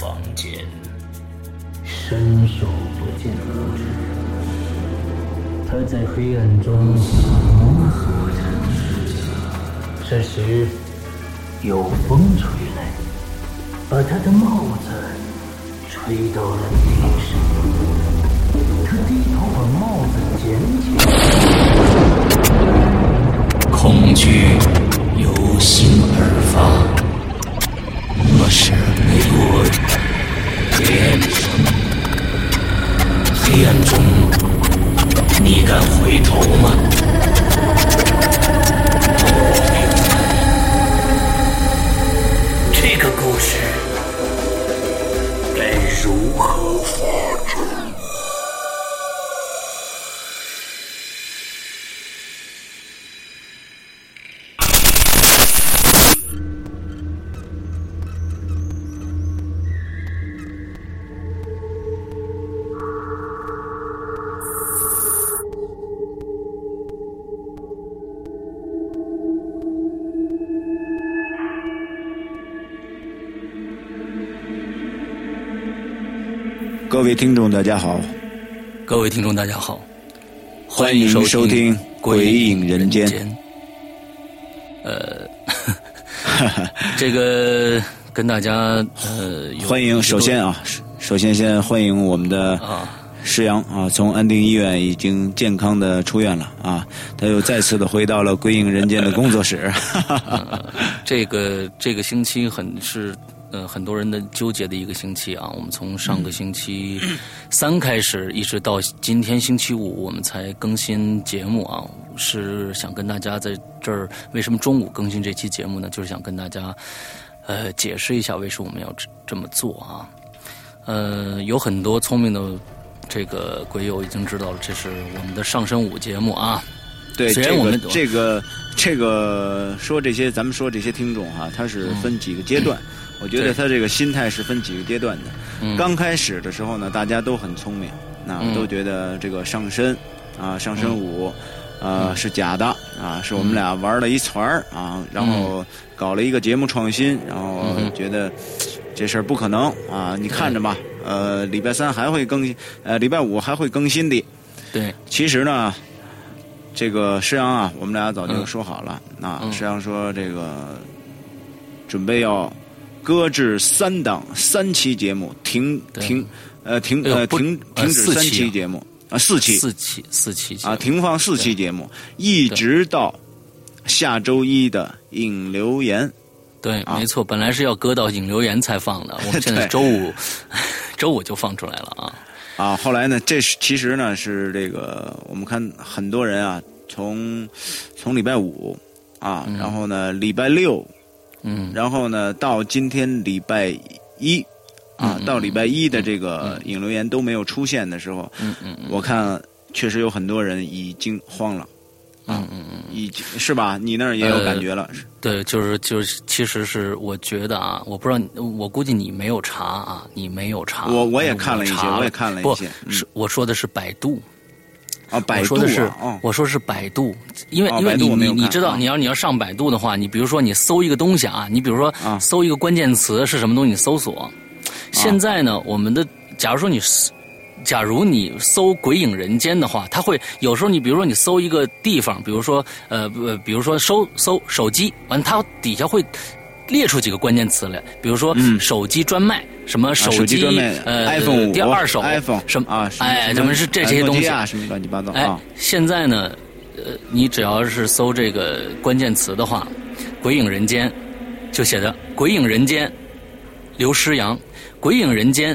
房间，伸手不见五指。他在黑暗中摸索着。这时，有风吹来，把他的帽子吹到了地上。他低头把帽子捡起来，恐惧由心而发。我是美国天生，黑暗中，你敢回头吗？这个故事该如何发展？各位听众，大家好，各位听众，大家好，欢迎收听《鬼影人间》。呃，这个跟大家呃，欢迎。首先啊，首先先欢迎我们的啊石阳啊，从安定医院已经健康的出院了啊，他又再次的回到了《鬼影人间》的工作室。这个这个星期很是。呃，很多人的纠结的一个星期啊，我们从上个星期三开始，一直到今天星期五，我们才更新节目啊。是想跟大家在这儿，为什么中午更新这期节目呢？就是想跟大家呃解释一下，为什么我们要这么做啊。呃，有很多聪明的这个鬼友已经知道了，这是我们的上升五节目啊。对，虽然我们这个这个说这些，咱们说这些听众哈，他是分几个阶段。我觉得他这个心态是分几个阶段的。刚开始的时候呢，大家都很聪明，那都觉得这个上身啊，上身舞，呃，是假的啊，是我们俩玩了一团儿啊，然后搞了一个节目创新，然后觉得这事儿不可能啊，你看着吧，呃，礼拜三还会更新，呃，礼拜五还会更新的。对，其实呢，这个石阳啊，我们俩早就说好了，那石阳说这个准备要。搁置三档三期节目，停停呃停呃停停止三期节目啊四期。四期四期啊停放四期节目，一直到下周一的引流言。对，没错，本来是要搁到引流言才放的，我们 现在周五 周五就放出来了啊。啊！后来呢，这是其实呢是这个我们看很多人啊，从从礼拜五啊，然后呢礼拜六。嗯，然后呢，到今天礼拜一，啊，到礼拜一的这个引流言都没有出现的时候，嗯嗯嗯，我看确实有很多人已经慌了，嗯嗯嗯，已经是吧？你那儿也有感觉了？对，就是就是，其实是我觉得啊，我不知道，我估计你没有查啊，你没有查，我我也看了一些，我也看了一些，是我说的是百度。啊，百度啊！我说是百度，因为因为你你你知道，你要你要上百度的话，你比如说你搜一个东西啊，你比如说搜一个关键词是什么东西，你搜索。现在呢，我们的假如说你，假如你搜“鬼影人间”的话，它会有时候你比如说你搜一个地方，比如说呃呃，比如说搜搜手机，完它底下会。列出几个关键词来，比如说手机专卖，什么手机呃，iPhone 五，第二手，iPhone 什么啊？哎，怎么是这些东西什么乱七八糟哎，现在呢，呃，你只要是搜这个关键词的话，《鬼影人间》就写的《鬼影人间》，刘诗阳，《鬼影人间》，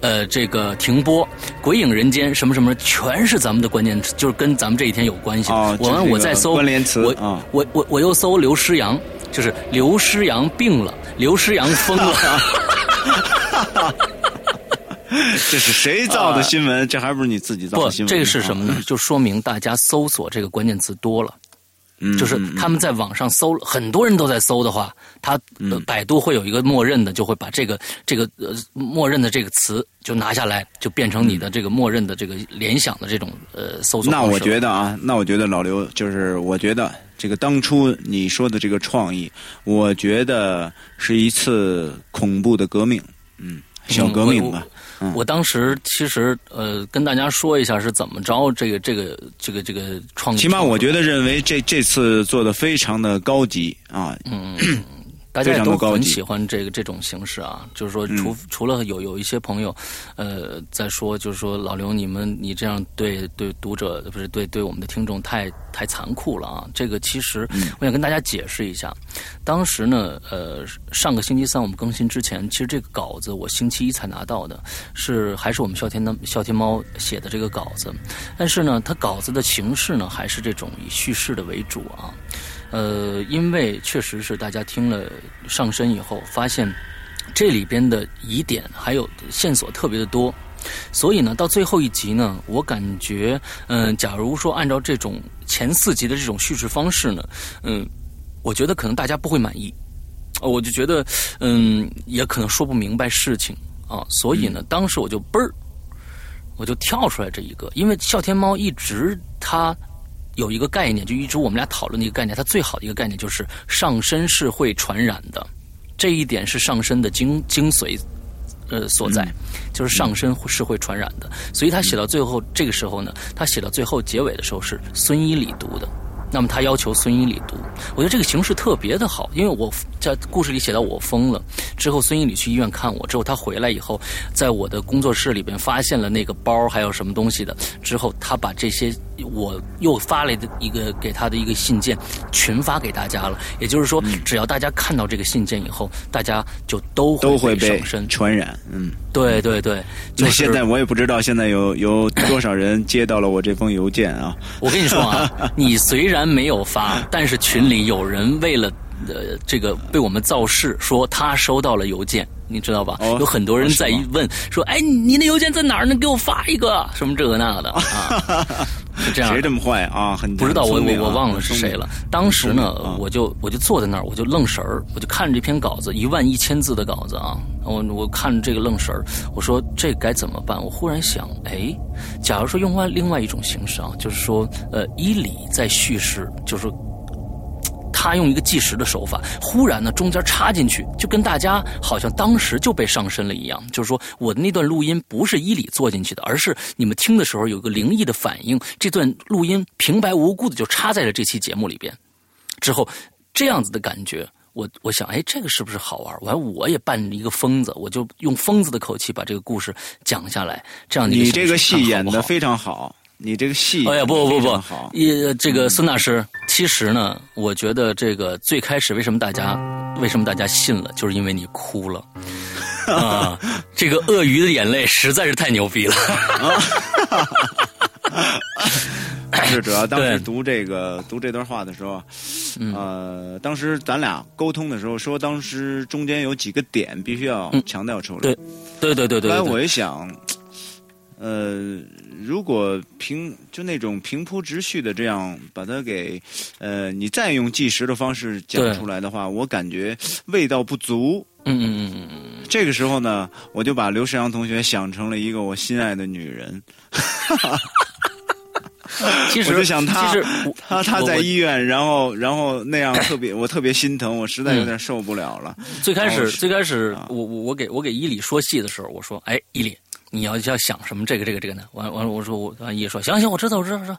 呃，这个停播，《鬼影人间》什么什么，全是咱们的关键词，就是跟咱们这一天有关系。我我再搜关联词，我我我我又搜刘诗阳。就是刘诗阳病了，刘诗阳疯了。这是谁造的新闻？这还不是你自己造的新闻？不，这个是什么呢？就说明大家搜索这个关键词多了。嗯，就是他们在网上搜，很多人都在搜的话，他百度会有一个默认的，就会把这个这个呃默认的这个词就拿下来，就变成你的这个默认的这个联想的这种呃搜索。那我觉得啊，那我觉得老刘就是我觉得。这个当初你说的这个创意，我觉得是一次恐怖的革命嗯，小革命吧。我当时其实呃，跟大家说一下是怎么着，这个这个这个这个创，起码我觉得认为这这次做的非常的高级啊。嗯。大家都很喜欢这个这种形式啊，就是说，除除了有有一些朋友，呃，在说，就是说，老刘，你们你这样对对读者不是对对我们的听众太太残酷了啊！这个其实我想跟大家解释一下，当时呢，呃，上个星期三我们更新之前，其实这个稿子我星期一才拿到的，是还是我们笑天的笑天猫写的这个稿子，但是呢，它稿子的形式呢，还是这种以叙事的为主啊。呃，因为确实是大家听了上身以后，发现这里边的疑点还有线索特别的多，所以呢，到最后一集呢，我感觉，嗯，假如说按照这种前四集的这种叙事方式呢，嗯，我觉得可能大家不会满意，我就觉得，嗯，也可能说不明白事情啊，所以呢，当时我就嘣儿，我就跳出来这一个，因为笑天猫一直他。有一个概念，就一直我们俩讨论的一个概念，它最好的一个概念就是上身是会传染的，这一点是上身的精精髓，呃所在，就是上身是会传染的。所以他写到最后这个时候呢，他写到最后结尾的时候是孙一礼读的。那么他要求孙一礼读，我觉得这个形式特别的好，因为我在故事里写到我疯了之后，孙一礼去医院看我之后，他回来以后，在我的工作室里边发现了那个包还有什么东西的之后，他把这些我又发了的一个给他的一个信件群发给大家了。也就是说，只要大家看到这个信件以后，大家就都都会被上身传染。嗯，对对对。那现在我也不知道现在有有多少人接到了我这封邮件啊。我跟你说啊，你虽然。虽然没有发，但是群里有人为了呃这个被我们造势，说他收到了邮件，你知道吧？有很多人在问说：“哎，你那邮件在哪儿呢？给我发一个，什么这个那个的啊？” 是这样。谁这么坏啊？很不知道我我我忘了是谁了。当时呢，我就我就坐在那儿，我就愣神儿，我就看着这篇稿子，一万一千字的稿子啊，我我看这个愣神儿，我说这该怎么办？我忽然想，哎。假如说用外另外一种形式啊，就是说，呃，伊里在叙事，就是他用一个计时的手法，忽然呢中间插进去，就跟大家好像当时就被上身了一样。就是说，我的那段录音不是伊里做进去的，而是你们听的时候有个灵异的反应，这段录音平白无故的就插在了这期节目里边，之后这样子的感觉。我我想，哎，这个是不是好玩？完，我也扮一个疯子，我就用疯子的口气把这个故事讲下来。这样你这个戏演的非常好，你这个戏哎呀，不不不不，一这个孙大师，其实呢，我觉得这个最开始为什么大家为什么大家信了，就是因为你哭了啊！这个鳄鱼的眼泪实在是太牛逼了。是主要当时读这个读这段话的时候，呃，当时咱俩沟通的时候说，当时中间有几个点必须要强调出来。对，对对对对。后来我一想，呃，如果平就那种平铺直叙的这样把它给，呃，你再用计时的方式讲出来的话，我感觉味道不足。嗯嗯嗯嗯嗯。这个时候呢，我就把刘世阳同学想成了一个我心爱的女人。其实我就想他，其实他他在医院，然后然后那样特别，我特别心疼，我实在有点受不了了。最开始最开始，我我我给我给伊里说戏的时候，我说：“哎，伊里，你要要想什么？这个这个这个呢？”完完了，我说我伊里说：“行行，我知道，我知道，我知道。”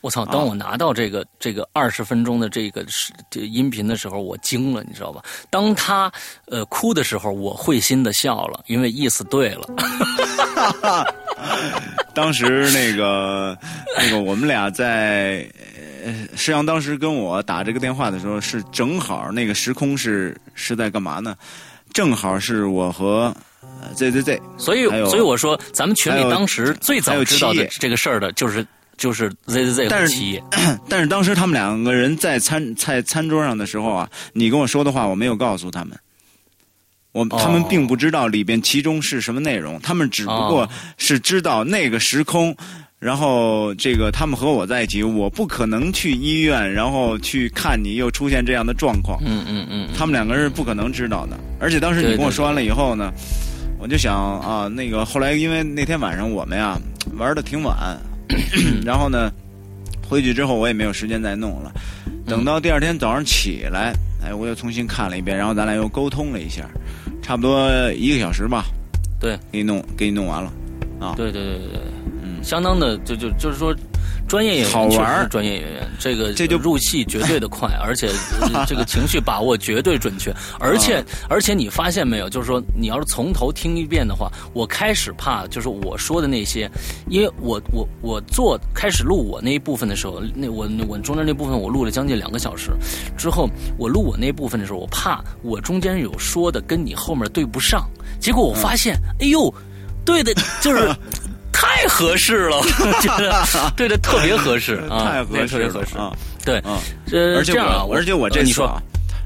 我操！当我拿到这个这个二十分钟的这个是这音频的时候，我惊了，你知道吧？当他呃哭的时候，我会心的笑了，因为意思对了。当时那个那个我们俩在实际上当时跟我打这个电话的时候，是正好那个时空是是在干嘛呢？正好是我和 Z Z 所以所以我说，咱们群里当时最早知道的这个事儿的就是。就是 Z Z Z 企业，但是当时他们两个人在餐在餐桌上的时候啊，你跟我说的话我没有告诉他们，我他们并不知道里边其中是什么内容，他们只不过是知道那个时空，然后这个他们和我在一起，我不可能去医院，然后去看你又出现这样的状况，嗯嗯嗯，他们两个人是不可能知道的，而且当时你跟我说完了以后呢，我就想啊，那个后来因为那天晚上我们呀玩的挺晚。然后呢，回去之后我也没有时间再弄了。等到第二天早上起来，哎，我又重新看了一遍，然后咱俩又沟通了一下，差不多一个小时吧。对，给你弄，给你弄完了。啊，对对对对对，嗯，相当的，就就就是说。专业演员好玩专业演员，这个这就入戏绝对的快，而且这个情绪把握绝对准确，而且而且你发现没有，就是说你要是从头听一遍的话，我开始怕就是我说的那些，因为我我我做开始录我那一部分的时候，那我我中间那部分我录了将近两个小时，之后我录我那部分的时候，我怕我中间有说的跟你后面对不上，结果我发现，哎呦，对的，就是。太合适了，觉 得对的特别合适 啊，太合适，合适。啊，对，嗯，而且我，而且我这次啊，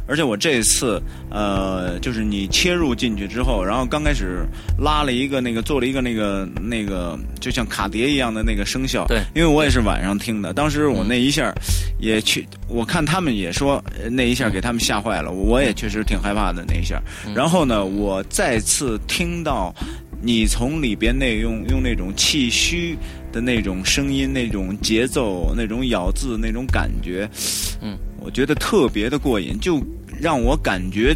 而且我这次呃，就是你切入进去之后，然后刚开始拉了一个那个做了一个那个那个就像卡碟一样的那个声效，对，因为我也是晚上听的，当时我那一下也去，我看他们也说那一下给他们吓坏了，我也确实挺害怕的那一下，然后呢，我再次听到。你从里边那用用那种气虚的那种声音、那种节奏、那种咬字、那种感觉，嗯，我觉得特别的过瘾，就让我感觉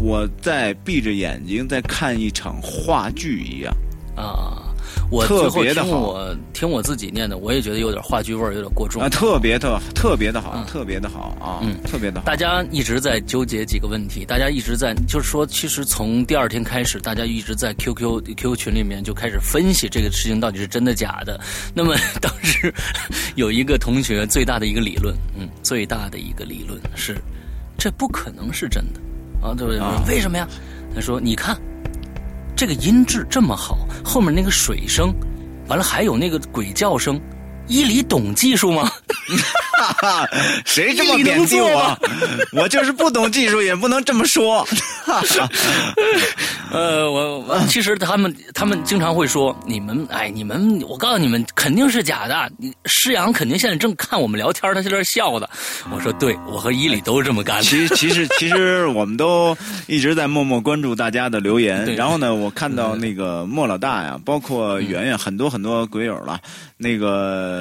我在闭着眼睛在看一场话剧一样啊。我特别的好，我听我自己念的，我也觉得有点话剧味儿，有点过重啊。特别的，特别的好，特别的好啊，嗯，特别的好。大家一直在纠结几个问题，大家一直在就是说，其实从第二天开始，大家一直在 QQ QQ 群里面就开始分析这个事情到底是真的假的。那么当时 有一个同学最大的一个理论，嗯，最大的一个理论是，这不可能是真的啊，对不对？为什么呀？他说，你看。这个音质这么好，后面那个水声，完了还有那个鬼叫声，伊犁懂技术吗？谁这么贬低我？我就是不懂技术，也不能这么说。呃，我我其实他们他们经常会说你们哎你们我告诉你们肯定是假的。施阳肯定现在正看我们聊天，他在这笑的。我说对，我和伊里都是这么干的。其实其实其实我们都一直在默默关注大家的留言。然后呢，我看到那个莫老大呀，包括圆圆，很多很多鬼友了。那个。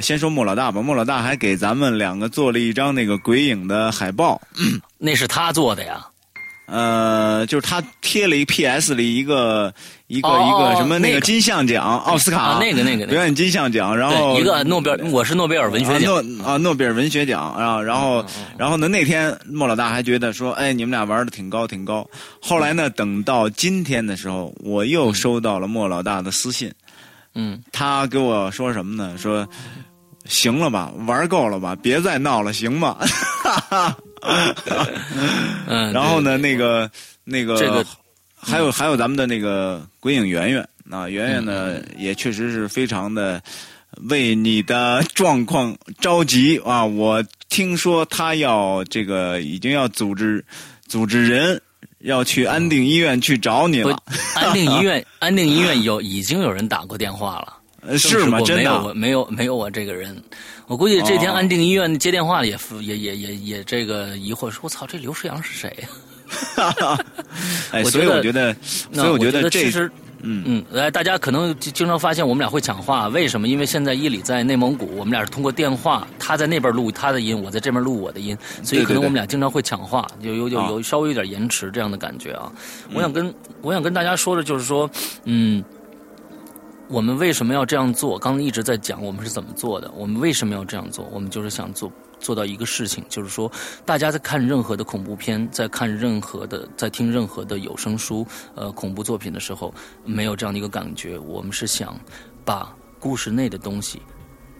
先说莫老大吧，莫老大还给咱们两个做了一张那个鬼影的海报，那是他做的呀。呃，就是他贴了一 P.S. 里一个一个一个什么那个金像奖奥斯卡那个那个表演金像奖，然后一个诺贝尔，我是诺贝尔文学奖啊，诺贝尔文学奖啊，然后然后呢那天莫老大还觉得说，哎，你们俩玩的挺高挺高。后来呢，等到今天的时候，我又收到了莫老大的私信。嗯，他给我说什么呢？说行了吧，玩够了吧，别再闹了，行吗？嗯，然后呢，那个那个这个还有还有咱们的那个鬼影圆圆啊，圆圆呢也确实是非常的为你的状况着急啊。我听说他要这个已经要组织组织人。要去安定医院去找你了。安定医院，安定医院有已经有人打过电话了，是吗？真的没有，没有，没有我这个人。我估计这天安定医院接电话也也也也也这个疑惑，说我操，这刘世阳是谁呀？哎，所以我觉得，所以我觉得其实。嗯嗯，来，大家可能经常发现我们俩会抢话，为什么？因为现在伊里在内蒙古，我们俩是通过电话，他在那边录他的音，我在这边录我的音，所以可能我们俩经常会抢话，有有有有稍微有点延迟这样的感觉啊。我想跟我想跟大家说的就是说，嗯，我们为什么要这样做？刚才一直在讲我们是怎么做的，我们为什么要这样做？我们就是想做。做到一个事情，就是说，大家在看任何的恐怖片，在看任何的，在听任何的有声书，呃，恐怖作品的时候，没有这样的一个感觉。我们是想把故事内的东西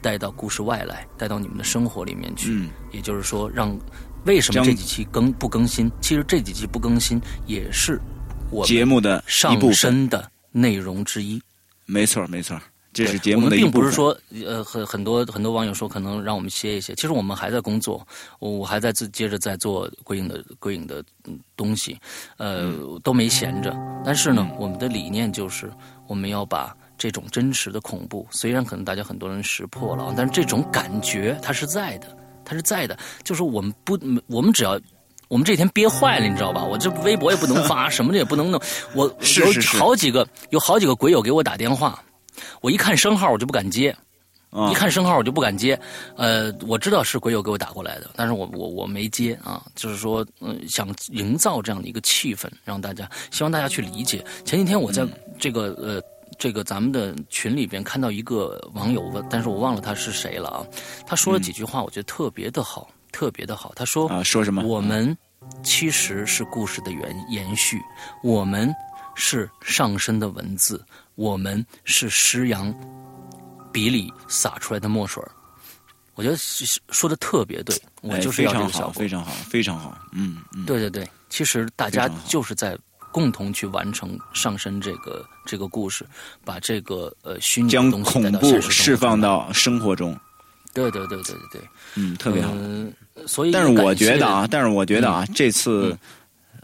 带到故事外来，带到你们的生活里面去。嗯，也就是说，让为什么这几期更不更新？其实这几期不更新也是我节目的上升的内容之一。没错，没错。这是节目的并不是说，呃，很很多很多网友说可能让我们歇一歇。其实我们还在工作，我我还在自接着在做鬼影的鬼影的东西，呃，都没闲着。但是呢，我们的理念就是我们要把这种真实的恐怖，虽然可能大家很多人识破了，但是这种感觉它是在的，它是在的。就是我们不，我们只要我们这天憋坏了，你知道吧？我这微博也不能发，什么的也不能弄。我有好几个有好几个鬼友给我打电话。我一看生号，我就不敢接，一看生号我就不敢接。呃，我知道是鬼友给我打过来的，但是我我我没接啊。就是说，嗯，想营造这样的一个气氛，让大家希望大家去理解。前几天我在这个呃这个咱们的群里边看到一个网友问，但是我忘了他是谁了啊。他说了几句话，我觉得特别的好，特别的好。他说啊，说什么？我们其实是故事的延延续，我们是上身的文字。我们是施阳笔里洒出来的墨水我觉得说的特别对，我就是要这个效果，非常好，非常好，嗯嗯，对对对，其实大家就是在共同去完成上身这个这个故事，把这个呃虚拟将恐怖释放到生活中，对对对对对对，嗯，特别好，所以但是我觉得啊，但是我觉得啊，这次。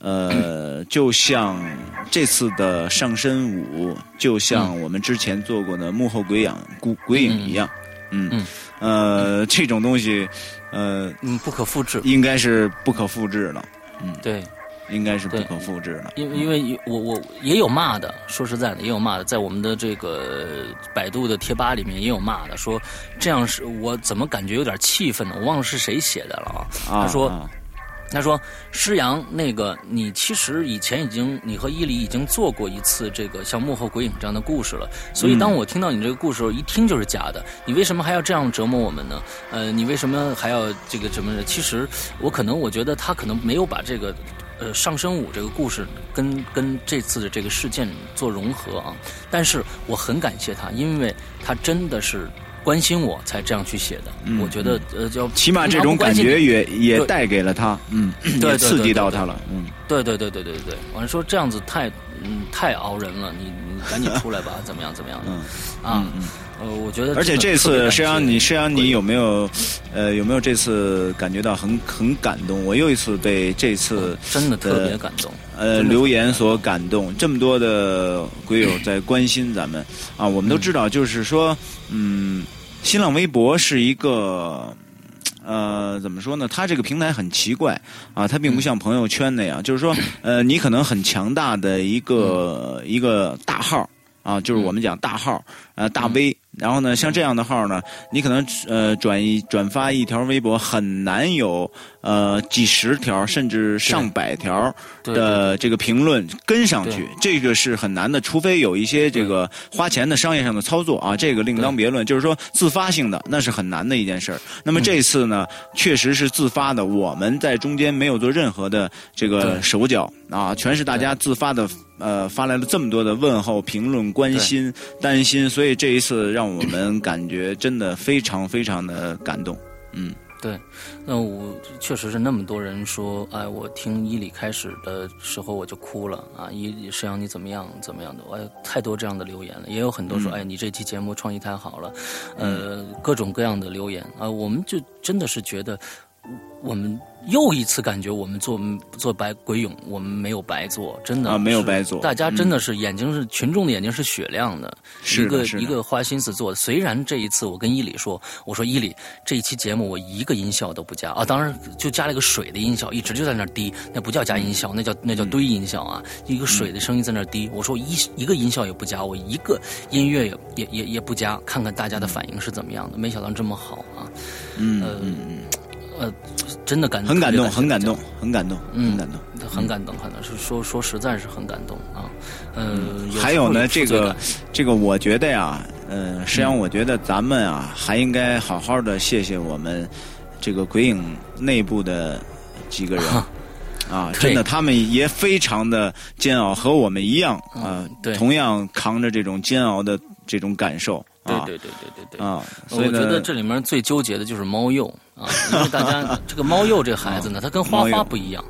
呃，就像这次的上身舞，就像我们之前做过的幕后鬼影、鬼鬼影一样，嗯，呃，这种东西，呃，嗯，不可复制，应该是不可复制了，嗯，对，应该是不可复制了。因为因为我我也有骂的，说实在的，也有骂的，在我们的这个百度的贴吧里面也有骂的，说这样是我怎么感觉有点气愤呢？我忘了是谁写的了啊？他说。他说：“施阳，那个你其实以前已经，你和伊犁已经做过一次这个像幕后鬼影这样的故事了。所以当我听到你这个故事时候，一听就是假的。你为什么还要这样折磨我们呢？呃，你为什么还要这个什么？其实我可能我觉得他可能没有把这个，呃，上升舞这个故事跟跟这次的这个事件做融合啊。但是我很感谢他，因为他真的是。”关心我才这样去写的，我觉得呃，就起码这种感觉也也带给了他，嗯，也刺激到他了，嗯，对对对对对对，完了说这样子太嗯太熬人了，你你赶紧出来吧，怎么样怎么样的，啊，呃，我觉得而且这次实际上你实际上你有没有呃有没有这次感觉到很很感动？我又一次被这次真的特别感动，呃，留言所感动，这么多的鬼友在关心咱们啊，我们都知道，就是说嗯。新浪微博是一个，呃，怎么说呢？它这个平台很奇怪啊，它并不像朋友圈那样，就是说，呃，你可能很强大的一个一个大号啊，就是我们讲大号，呃，大 V。然后呢，像这样的号呢，你可能呃转一转发一条微博，很难有呃几十条甚至上百条的这个评论跟上去，这个是很难的，除非有一些这个花钱的商业上的操作啊，这个另当别论。就是说自发性的那是很难的一件事儿。那么这次呢，确实是自发的，我们在中间没有做任何的这个手脚啊，全是大家自发的呃发来了这么多的问候、评论、关心、担心，所以这一次让。我们感觉真的非常非常的感动，嗯，对，那我确实是那么多人说，哎，我听伊里开始的时候我就哭了啊，伊沈阳你怎么样怎么样的，哎太多这样的留言了，也有很多说，哎，你这期节目创意太好了，呃，各种各样的留言。啊，我们就真的是觉得我们。又一次感觉我们做做白鬼勇，我们没有白做，真的啊，没有白做。大家真的是眼睛是群众的眼睛是雪亮的，一个一个花心思做的。虽然这一次我跟伊里说，我说伊里这一期节目我一个音效都不加啊，当然就加了一个水的音效，一直就在那滴，那不叫加音效，那叫那叫堆音效啊，一个水的声音在那滴。我说一一个音效也不加，我一个音乐也也也也不加，看看大家的反应是怎么样的。没想到这么好啊，嗯嗯。呃，真的感很感动，很感动，很感动，很感动，很感动，可能是说说实在是很感动啊。呃，还有呢，这个这个，我觉得呀，呃，实际上我觉得咱们啊，还应该好好的谢谢我们这个鬼影内部的几个人啊，真的，他们也非常的煎熬，和我们一样啊，同样扛着这种煎熬的这种感受。对对对对对对啊！我觉得这里面最纠结的就是猫鼬啊，因为大家 这个猫鼬这孩子呢，他跟花花不一样，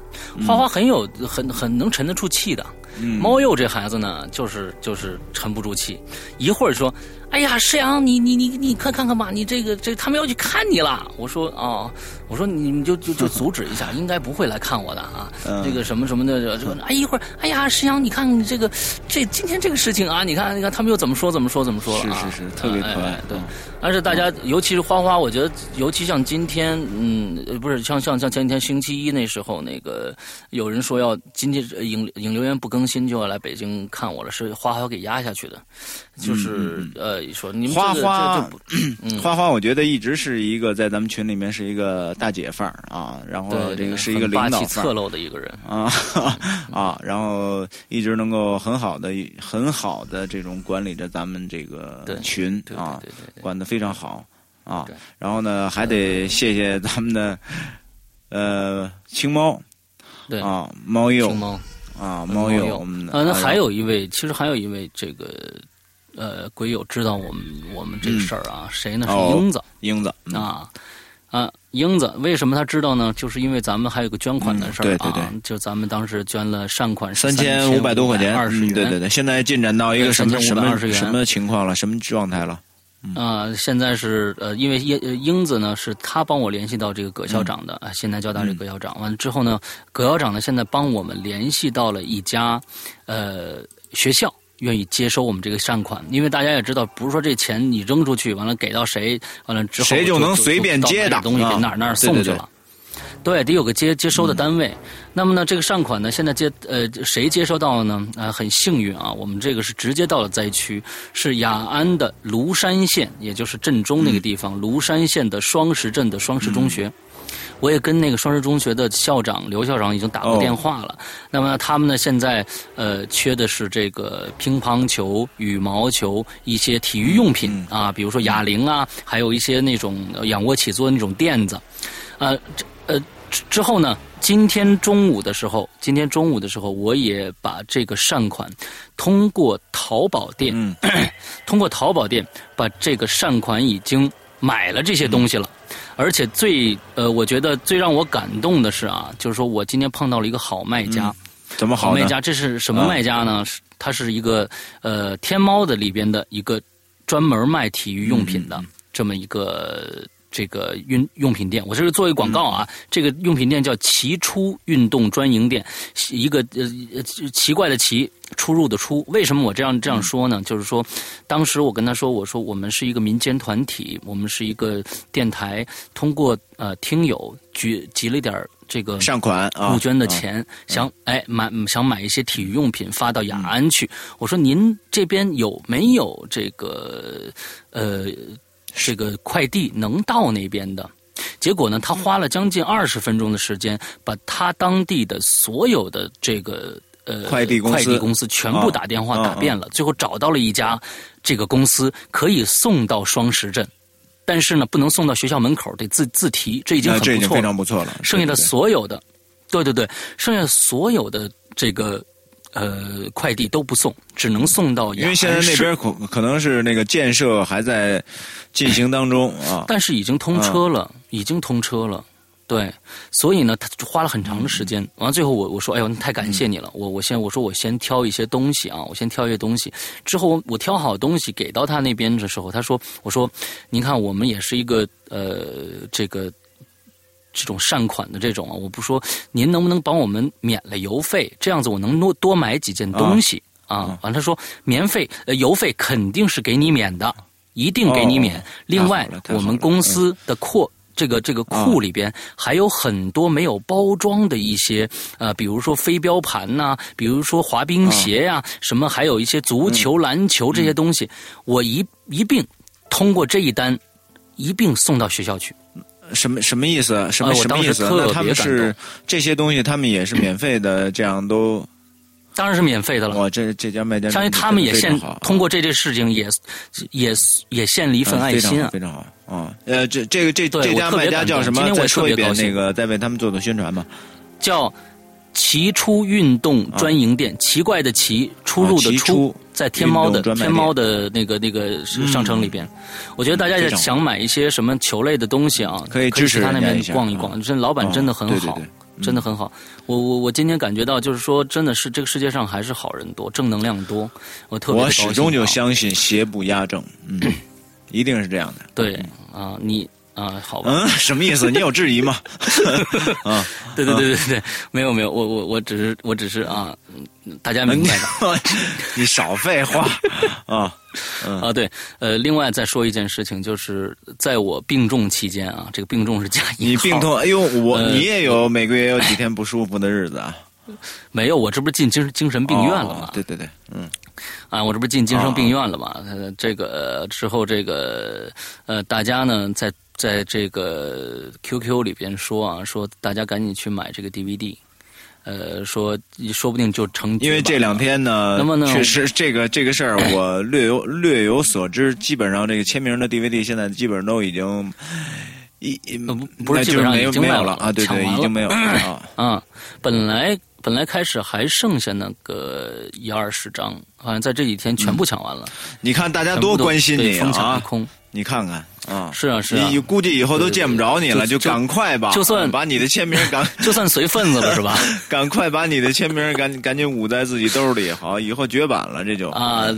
花花很有很很能沉得住气的，猫鼬这孩子呢，就是就是沉不住气，一会儿说。哎呀，石阳，你你你你快看看吧，你这个这他们要去看你了。我说哦，我说你们就就就 阻止一下，应该不会来看我的啊。这个什么什么的，这个哎一会儿，哎呀，石阳，你看你这个这今天这个事情啊，你看你看他们又怎么说怎么说怎么说了啊？是是是，特别可爱。对，但是大家尤其是花花，我觉得尤其像今天，嗯，不是像像像前几天星期一那时候那个个有人说要今天影影留言不更新就要来北京看我了，是花花给压下去的，就是呃说你们花花 花花，我觉得一直是一个在咱们群里面是一个大姐范儿啊，然后这个是一个领导范侧漏的一个人。啊 啊，然后一直能够很好的很好的这种管理着咱们这个群啊，管的非常好。啊，然后呢，还得谢谢咱们的呃青猫，对。啊，猫友，青猫啊，猫友，啊，那还有一位，其实还有一位这个呃鬼友知道我们我们这个事儿啊，谁呢？是英子，英子啊啊，英子，为什么他知道呢？就是因为咱们还有个捐款的事儿啊，就咱们当时捐了善款三千五百多块钱，二十元，对对对，现在进展到一个什么什么什么情况了？什么状态了？啊，现在是呃，因为英英子呢，是他帮我联系到这个葛校长的啊，现在交大这葛校长。完了之后呢，葛校长呢，现在帮我们联系到了一家呃学校，愿意接收我们这个善款。因为大家也知道，不是说这钱你扔出去，完了给到谁，完了之后谁就能随便接的东西给哪哪送去了。对，得有个接接收的单位。那么呢，这个善款呢，现在接呃谁接收到了呢？啊，很幸运啊，我们这个是直接到了灾区，是雅安的庐山县，也就是镇中那个地方，庐山县的双石镇的双石中学。我也跟那个双石中学的校长刘校长已经打过电话了。那么他们呢，现在呃缺的是这个乒乓球、羽毛球一些体育用品啊，比如说哑铃啊，还有一些那种仰卧起坐的那种垫子，呃这。呃，之后呢？今天中午的时候，今天中午的时候，我也把这个善款通过淘宝店，通过淘宝店把这个善款已经买了这些东西了。而且最呃，我觉得最让我感动的是啊，就是说我今天碰到了一个好卖家。怎么好卖家？这是什么卖家呢？是他是一个呃天猫的里边的一个专门卖体育用品的这么一个。这个运用品店，我这是做一个广告啊。这个用品店叫奇出运动专营店，一个呃奇怪的奇，出入的出。为什么我这样这样说呢？就是说，当时我跟他说，我说我们是一个民间团体，我们是一个电台，通过呃听友集集了点这个善款募捐的钱，想哎买想买一些体育用品发到雅安去。我说您这边有没有这个呃？这个快递能到那边的，结果呢？他花了将近二十分钟的时间，把他当地的所有的这个呃快递快递公司全部打电话打遍了，最后找到了一家这个公司可以送到双石镇，但是呢，不能送到学校门口，得自自提，这已经很不错，非常不错了。剩下的所有的，对对对，剩下所有的这个。呃，快递都不送，只能送到。因为现在那边可可能是那个建设还在进行当中啊。但是已经通车了，已经通车了，对。所以呢，他花了很长的时间。完了，最后我我说，哎呦，太感谢你了。我我先我说我先挑一些东西啊，我先挑一些东西。之后我挑好东西给到他那边的时候，他说，我说，您看，我们也是一个呃，这个。这种善款的这种啊，我不说，您能不能帮我们免了邮费？这样子我能多多买几件东西啊。完，他说免费，呃，邮费肯定是给你免的，一定给你免。另外，我们公司的库这个这个库里边还有很多没有包装的一些呃，比如说飞镖盘呐，比如说滑冰鞋呀，什么还有一些足球、篮球这些东西，我一一并通过这一单一并送到学校去。什么什么意思？什么什么意思？那他们是这些东西，他们也是免费的，这样都当然是免费的了。哇，这这家卖家，相当于他们也献通过这件事情，也也也献了一份爱心啊，非常好啊。呃，这这个这这家卖家叫什么？今天我说一遍那个，再为他们做做宣传吧。叫。奇出运动专营店，奇怪的奇，出入的出，在天猫的天猫的那个那个商城里边，我觉得大家也想买一些什么球类的东西啊，可以支持他那边逛一逛。这老板真的很好，真的很好。我我我今天感觉到，就是说，真的是这个世界上还是好人多，正能量多。我特别我始终就相信邪不压正，嗯，一定是这样的。对啊，你。啊，好吧。嗯，什么意思？你有质疑吗？啊，对对对对对，没有没有，我我我只是我只是啊，大家明白的。你少废话啊，啊，对，呃，另外再说一件事情，就是在我病重期间啊，这个病重是加一你病痛，哎呦，我你也有每个月有几天不舒服的日子啊？没有，我这不是进精精神病院了吗？对对对，嗯，啊，我这不是进精神病院了吗？呃，这个之后，这个呃，大家呢，在在这个 QQ 里边说啊，说大家赶紧去买这个 DVD。呃，说说不定就成。因为这两天呢，那么呢，确实这个这个事儿 我略有略有所知。基本上这个签名的 DVD 现在基本上都已经一不不是基本上已经没有了啊，对对，已经没有了 啊。啊，本来本来开始还剩下那个一二十张，好像在这几天全部抢完了。你看大家多关心你啊！你看看啊，是啊是啊，你估计以后都见不着你了，就赶快吧，就算把你的签名赶，就算随份子了是吧？赶快把你的签名赶赶紧捂在自己兜里，好，以后绝版了，这就啊。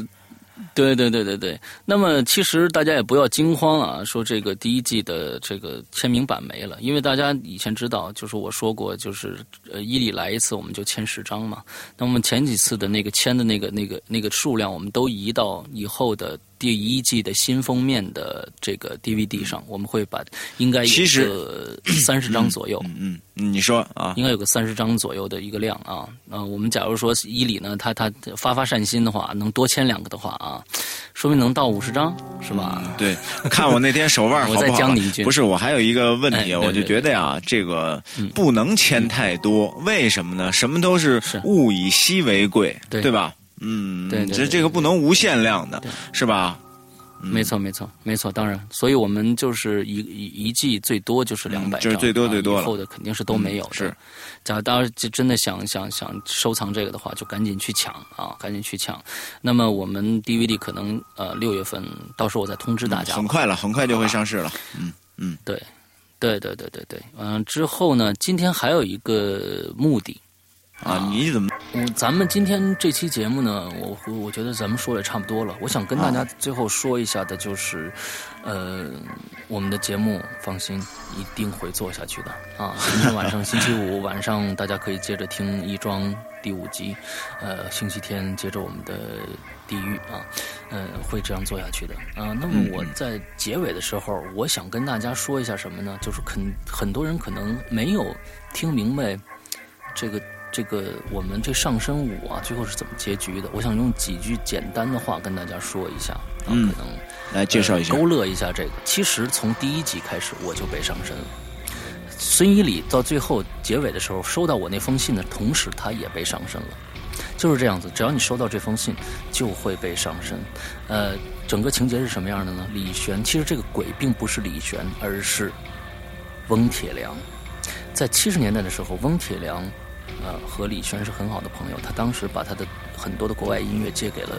对对对对对，那么其实大家也不要惊慌啊，说这个第一季的这个签名版没了，因为大家以前知道，就是我说过，就是呃伊利来一次我们就签十张嘛，那我们前几次的那个签的那个那个那个数量，我们都移到以后的。第一季的新封面的这个 DVD 上，我们会把应该有个三十张左右。嗯嗯，你说啊，应该有个三十张左右的一个量啊。啊，我们假如说伊里呢，他他发发善心的话，能多签两个的话啊，说明能到五十张，是吧？对，看我那天手腕好不好？我再讲你一句，不是，我还有一个问题，我就觉得呀，这个不能签太多，为什么呢？什么都是物以稀为贵，对吧？嗯，对，这这个不能无限量的，是吧？没错，没错，没错。当然，所以我们就是一一一季最多就是两百张，就是最多最多了。以后的肯定是都没有。是，假如大家真的想想想收藏这个的话，就赶紧去抢啊，赶紧去抢。那么我们 DVD 可能呃六月份，到时候我再通知大家。很快了，很快就会上市了。嗯嗯，对，对对对对对。嗯，之后呢，今天还有一个目的。啊，你怎么？我咱们今天这期节目呢，我我觉得咱们说的差不多了。我想跟大家最后说一下的，就是，呃，我们的节目放心一定会做下去的啊。今天晚上星期五 晚上，大家可以接着听《亦庄》第五集，呃，星期天接着我们的《地狱》啊，嗯，会这样做下去的啊。那么我在结尾的时候，我想跟大家说一下什么呢？就是肯很多人可能没有听明白这个。这个我们这上身舞啊，最后是怎么结局的？我想用几句简单的话跟大家说一下，嗯，可能来介绍一下，勾勒一下这个。其实从第一集开始我就被上身了。孙一礼到最后结尾的时候收到我那封信的同时，他也被上身了，就是这样子。只要你收到这封信，就会被上身。呃，整个情节是什么样的呢？李玄其实这个鬼并不是李玄，而是翁铁良。在七十年代的时候，翁铁良。呃，和李轩是很好的朋友。他当时把他的很多的国外音乐借给了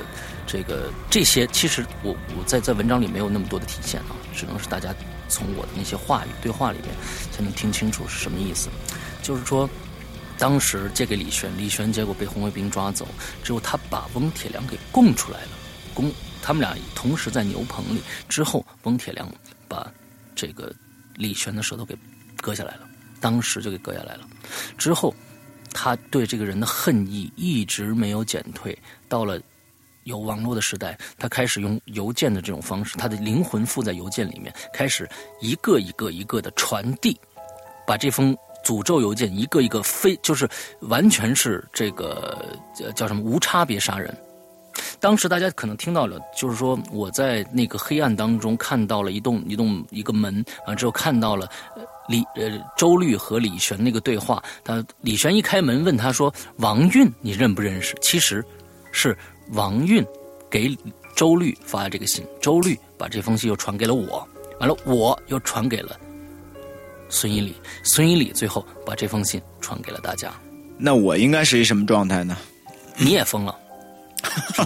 这个这些。其实我我在在文章里没有那么多的体现啊，只能是大家从我的那些话语对话里面才能听清楚是什么意思。就是说，当时借给李轩，李轩结果被红卫兵抓走之后，他把翁铁良给供出来了。供他们俩同时在牛棚里之后，翁铁良把这个李轩的舌头给割下来了，当时就给割下来了。之后。他对这个人的恨意一直没有减退，到了有网络的时代，他开始用邮件的这种方式，他的灵魂附在邮件里面，开始一个一个一个的传递，把这封诅咒邮件一个一个非就是完全是这个叫什么无差别杀人。当时大家可能听到了，就是说我在那个黑暗当中看到了一栋一栋一个门，完之后看到了。李呃，周律和李玄那个对话，他李玄一开门问他说：“王韵，你认不认识？”其实，是王韵给周律发的这个信，周律把这封信又传给了我，完了我又传给了孙一礼，孙一礼最后把这封信传给了大家。那我应该是一什么状态呢？你也疯了，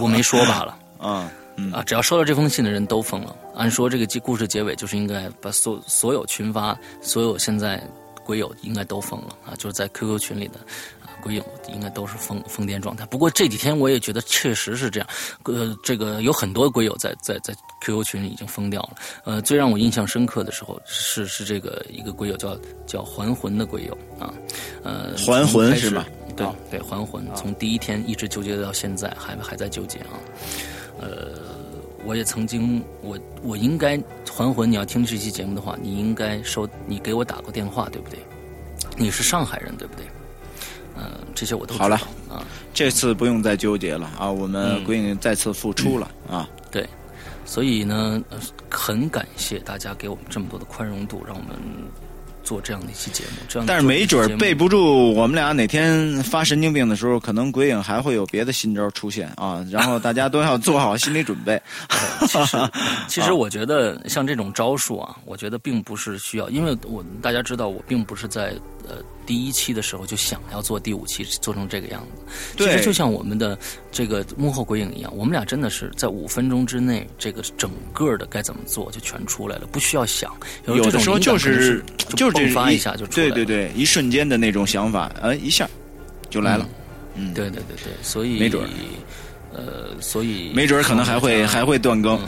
我没说罢了。啊。啊！只要收到这封信的人都疯了。按说这个故事结尾就是应该把所所有群发，所有现在鬼友应该都疯了啊！就是在 QQ 群里的鬼友应该都是疯疯癫状态。不过这几天我也觉得确实是这样，呃，这个有很多鬼友在在在 QQ 群里已经疯掉了。呃，最让我印象深刻的时候是是这个一个鬼友叫叫还魂的鬼友啊，呃，还魂是吧？对对，还魂从第一天一直纠结到现在，还还在纠结啊。呃，我也曾经，我我应该还魂。你要听这期节目的话，你应该收，你给我打过电话，对不对？你是上海人，对不对？嗯，这些我都好了啊。这次不用再纠结了啊，我们归影再次复出了啊。对，所以呢，很感谢大家给我们这么多的宽容度，让我们。做这样的一期节目，这样但是没准备不住，我们俩哪天发神经病的时候，可能鬼影还会有别的新招出现啊！然后大家都要做好心理准备。其实，其实我觉得像这种招数啊，我觉得并不是需要，因为我大家知道，我并不是在呃。第一期的时候就想要做第五期做成这个样子，其实就像我们的这个幕后鬼影一样，我们俩真的是在五分钟之内，这个整个的该怎么做就全出来了，不需要想。有的时候就是就是迸发一下就对对对，一瞬间的那种想法，呃，一下就来了。嗯，对对对对，所以没准。呃，所以没准可能还会还会断更，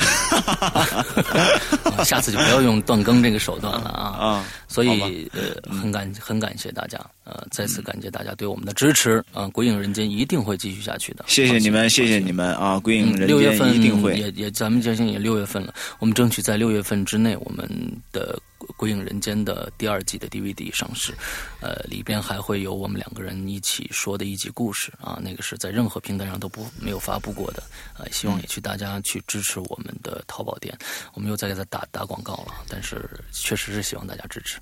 下次就不要用断更这个手段了啊！啊，所以呃，很感很感谢大家，呃，再次感谢大家对我们的支持啊！鬼影人间一定会继续下去的，谢谢你们，谢谢你们啊！鬼影人间一定会也也，咱们将近也六月份了，我们争取在六月份之内，我们的。《鬼影人间》的第二季的 DVD 上市，呃，里边还会有我们两个人一起说的一集故事啊，那个是在任何平台上都不没有发布过的，呃，希望也去大家去支持我们的淘宝店，我们又在给他打打广告了，但是确实是希望大家支持，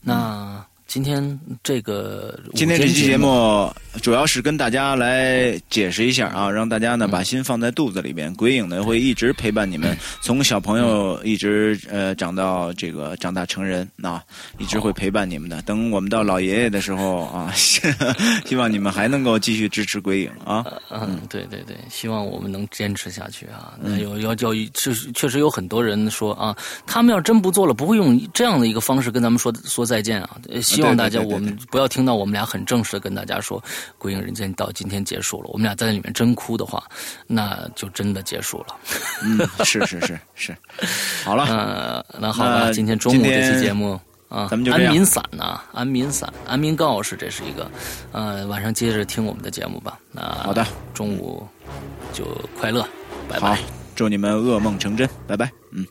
那。今天这个今天这期节目主要是跟大家来解释一下啊，让大家呢把心放在肚子里边。鬼影呢会一直陪伴你们，从小朋友一直呃长到这个长大成人啊，一直会陪伴你们的。等我们到老爷爷的时候啊，希望你们还能够继续支持鬼影啊。嗯，对对对，希望我们能坚持下去啊。那有要教育，确实确实有很多人说啊，他们要真不做了，不会用这样的一个方式跟咱们说说再见啊。希望大家，我们不要听到我们俩很正式的跟大家说《鬼影人间》到今天结束了。我们俩在那里面真哭的话，那就真的结束了。嗯，是是是是，好了，那，那好吧，今天中午这期节目啊，咱们就安民散呢，安民散，安民告示，这是一个，呃，晚上接着听我们的节目吧。那好的，中午就快乐，拜拜，祝你们噩梦成真，拜拜，嗯。